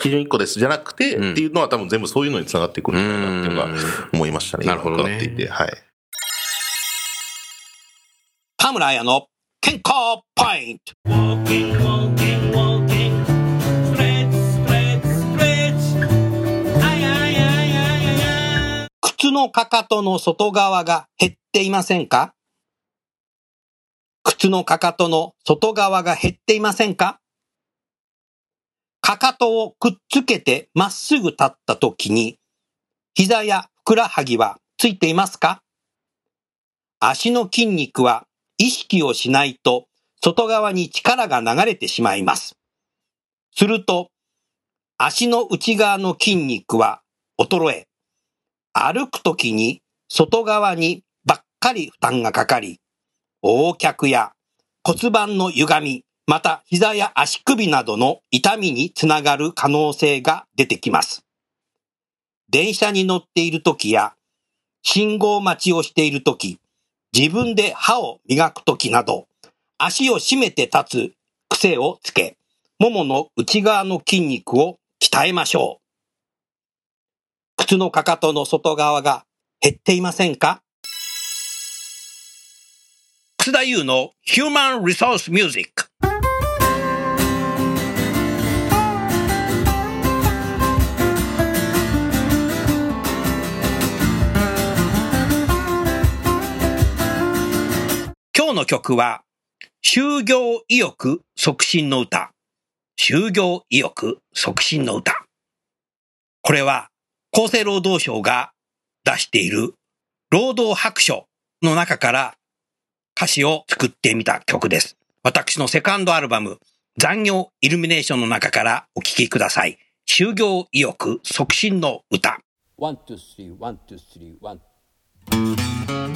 基準1個ですじゃなくて、っていうのは多分全部そういうのにつながっていくんじゃないかなっていうのが思いましたね。なるほどね。今伺っていて、はい。田村彩の健康ポイント。のかかとの外側が減っていませんか？靴のかかとの外側が減っていませんか？かかとをくっつけてまっすぐ立った時に、膝やふくらはぎはついていますか？足の筋肉は意識をしないと外側に力が流れてしまいます。すると、足の内側の筋肉は衰え、歩くときに外側にばっかり負担がかかり、横脚や骨盤の歪み、また膝や足首などの痛みにつながる可能性が出てきます。電車に乗っているときや、信号待ちをしているとき、自分で歯を磨くときなど、足を締めて立つ癖をつけ、ももの内側の筋肉を鍛えましょう。靴のかかとの外側が減っていませんか？楠田優の Human Resource Music 今日の曲は就業意欲促進の歌。就業意欲促進の歌。これは厚生労働省が出している労働白書の中から歌詞を作ってみた曲です。私のセカンドアルバム残業イルミネーションの中からお聴きください。就業意欲促進の歌。 one, two, three, one, two three one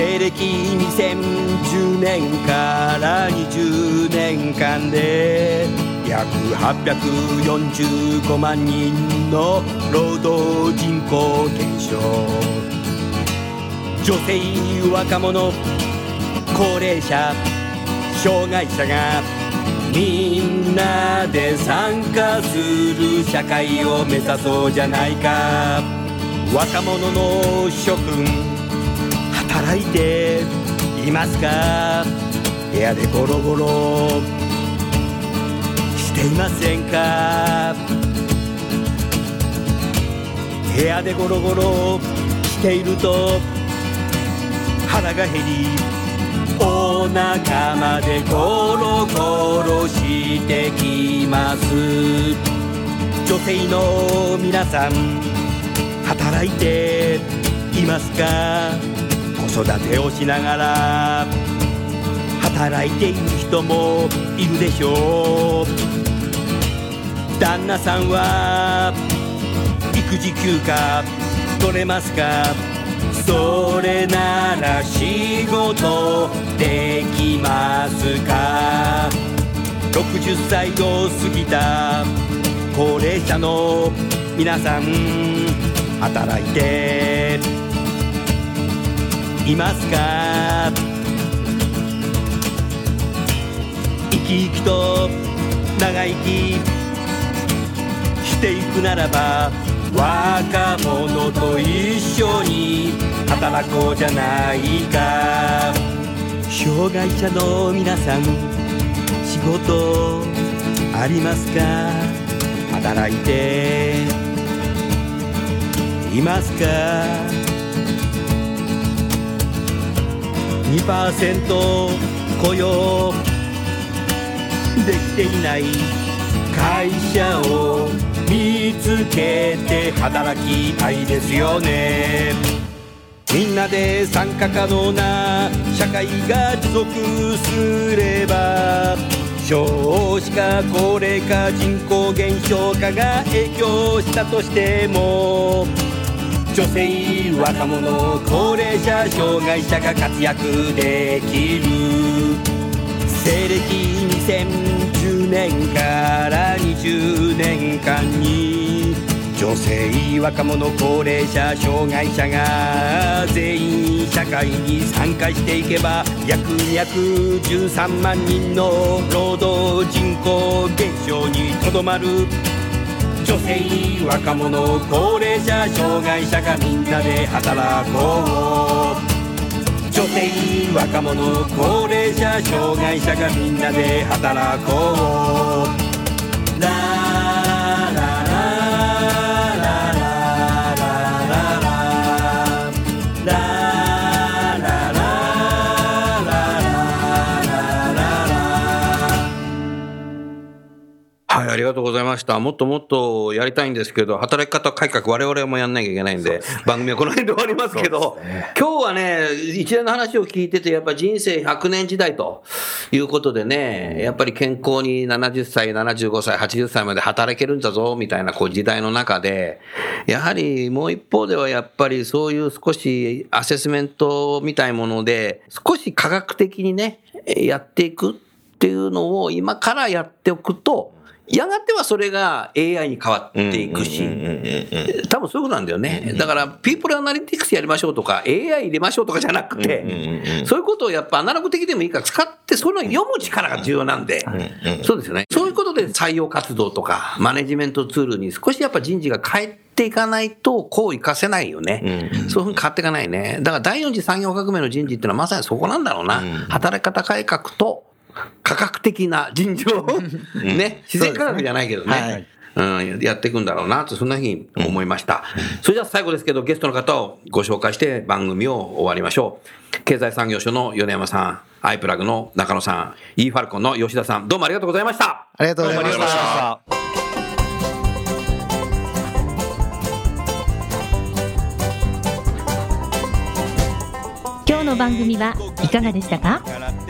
西暦2010年から20年間で約845万人の労働人口減少。女性若者高齢者障害者がみんなで参加する社会を目指そうじゃないか。若者の諸君働いていますか？部屋でゴロゴロ。していませんか？部屋でゴロゴロ。していると腹が減りお腹までゴロゴロしてきます。女性の皆さん働いていますか？育てをしながら働いている人もいるでしょう。旦那さんは育児休暇取れますか？それなら仕事できますか？60歳を過ぎた高齢者の皆さん働いていますか生き生きと長生きしていくならば若者と一緒に働こうじゃないか。障害者の皆さん仕事ありますか？働いていますか？2%雇用。できていない会社を見つけて働きたいですよね。みんなで参加可能な社会が持続すれば少子化高齢化人口減少化が影響したとしても女性若者高齢者障害者が活躍できる西暦2010年から20年間に女性若者高齢者障害者が全員社会に参加していけば約213万人の労働人口減少にとどまる。女性若者高齢者障害者がみんなで働こう。女性若者高齢者障害者がみんなで働こう。はい、ありがとうございました。もっともっとやりたいんですけど、働き方改革我々もやんなきゃいけないんで、番組はこの辺で終わりますけど、今日はね、一連の話を聞いてて、やっぱ人生100年時代ということでね、やっぱり健康に70歳、75歳、80歳まで働けるんだぞ、みたいなこう時代の中で、やはりもう一方ではやっぱりそういう少しアセスメントみたいもので、少し科学的にね、やっていくっていうのを今からやっておくと、やがてはそれが AI に変わっていくし、多分そういうことなんだよね。だから、ピープルアナリティクスやりましょうとか、AI 入れましょうとかじゃなくて、そういうことをやっぱアナログ的でもいいから使って、それを読む力が重要なんで、そうですよね。そういうことで採用活動とか、マネジメントツールに少しやっぱ人事が変えていかないと、こう活かせないよね。そういうふうに変わっていかないね。だから第四次産業革命の人事っていうのはまさにそこなんだろうな。働き方改革と、科学的な人情をね、自然科学じゃないけどね。うん、やっていくんだろうなと、そんなふうに思いました。それじゃあ最後ですけど、ゲストの方をご紹介して番組を終わりましょう。経済産業省の米山さん、アイプラグの中野さん、e ファルコンの吉田さん、どうもありがとうございました。ありがとうございました。した今日の番組はいかがでしたか？楠